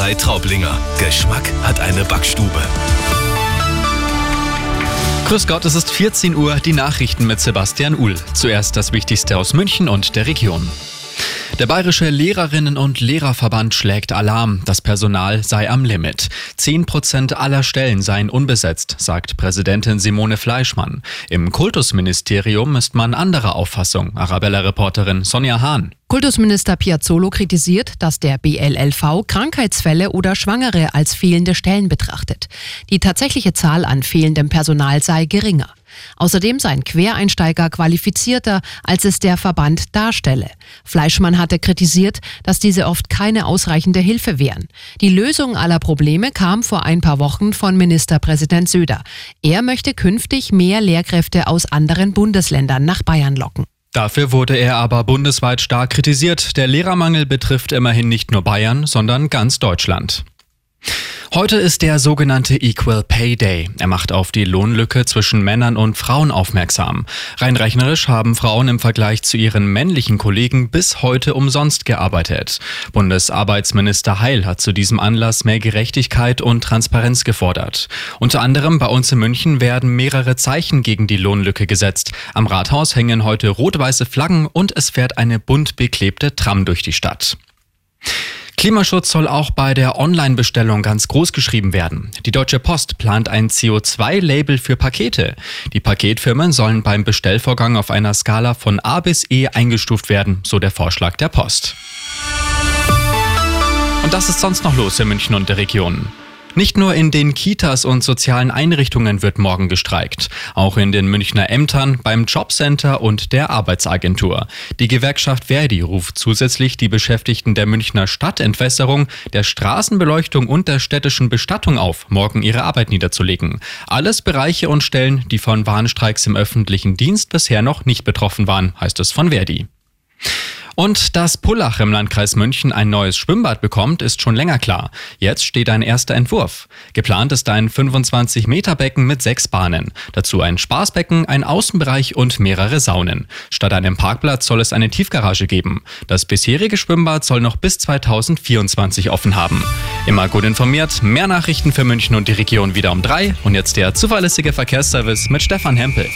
Bäckerei Traublinger. Geschmack hat eine Backstube. Grüß Gott, es ist 14 Uhr, die Nachrichten mit Sebastian Uhl. Zuerst das Wichtigste aus München und der Region. Der Bayerische Lehrerinnen- und Lehrerverband schlägt Alarm. Das Personal sei am Limit. Zehn Prozent aller Stellen seien unbesetzt, sagt Präsidentin Simone Fleischmann. Im Kultusministerium ist man anderer Auffassung. Arabella-Reporterin Sonja Hahn. Kultusminister Piazzolo kritisiert, dass der BLLV Krankheitsfälle oder Schwangere als fehlende Stellen betrachtet. Die tatsächliche Zahl an fehlendem Personal sei geringer. Außerdem seien Quereinsteiger qualifizierter, als es der Verband darstelle. Fleischmann hatte kritisiert, dass diese oft keine ausreichende Hilfe wären. Die Lösung aller Probleme kam vor ein paar Wochen von Ministerpräsident Söder. Er möchte künftig mehr Lehrkräfte aus anderen Bundesländern nach Bayern locken. Dafür wurde er aber bundesweit stark kritisiert. Der Lehrermangel betrifft immerhin nicht nur Bayern, sondern ganz Deutschland. Heute ist der sogenannte Equal Pay Day. Er macht auf die Lohnlücke zwischen Männern und Frauen aufmerksam. Rein rechnerisch haben Frauen im Vergleich zu ihren männlichen Kollegen bis heute umsonst gearbeitet. Bundesarbeitsminister Heil hat zu diesem Anlass mehr Gerechtigkeit und Transparenz gefordert. Unter anderem bei uns in München werden mehrere Zeichen gegen die Lohnlücke gesetzt. Am Rathaus hängen heute rot-weiße Flaggen und es fährt eine bunt beklebte Tram durch die Stadt. Klimaschutz soll auch bei der Online-Bestellung ganz groß geschrieben werden. Die Deutsche Post plant ein CO2-Label für Pakete. Die Paketfirmen sollen beim Bestellvorgang auf einer Skala von A bis E eingestuft werden, so der Vorschlag der Post. Und das ist sonst noch los in München und der Region. Nicht nur in den Kitas und sozialen Einrichtungen wird morgen gestreikt, auch in den Münchner Ämtern, beim Jobcenter und der Arbeitsagentur. Die Gewerkschaft Verdi ruft zusätzlich die Beschäftigten der Münchner Stadtentwässerung, der Straßenbeleuchtung und der städtischen Bestattung auf, morgen ihre Arbeit niederzulegen. Alles Bereiche und Stellen, die von Warnstreiks im öffentlichen Dienst bisher noch nicht betroffen waren, heißt es von Verdi. Und dass Pullach im Landkreis München ein neues Schwimmbad bekommt, ist schon länger klar. Jetzt steht ein erster Entwurf. Geplant ist ein 25-Meter-Becken mit sechs Bahnen. Dazu ein Spaßbecken, ein Außenbereich und mehrere Saunen. Statt einem Parkplatz soll es eine Tiefgarage geben. Das bisherige Schwimmbad soll noch bis 2024 offen haben. Immer gut informiert, mehr Nachrichten für München und die Region wieder um drei. Und jetzt der zuverlässige Verkehrsservice mit Stefan Hempel.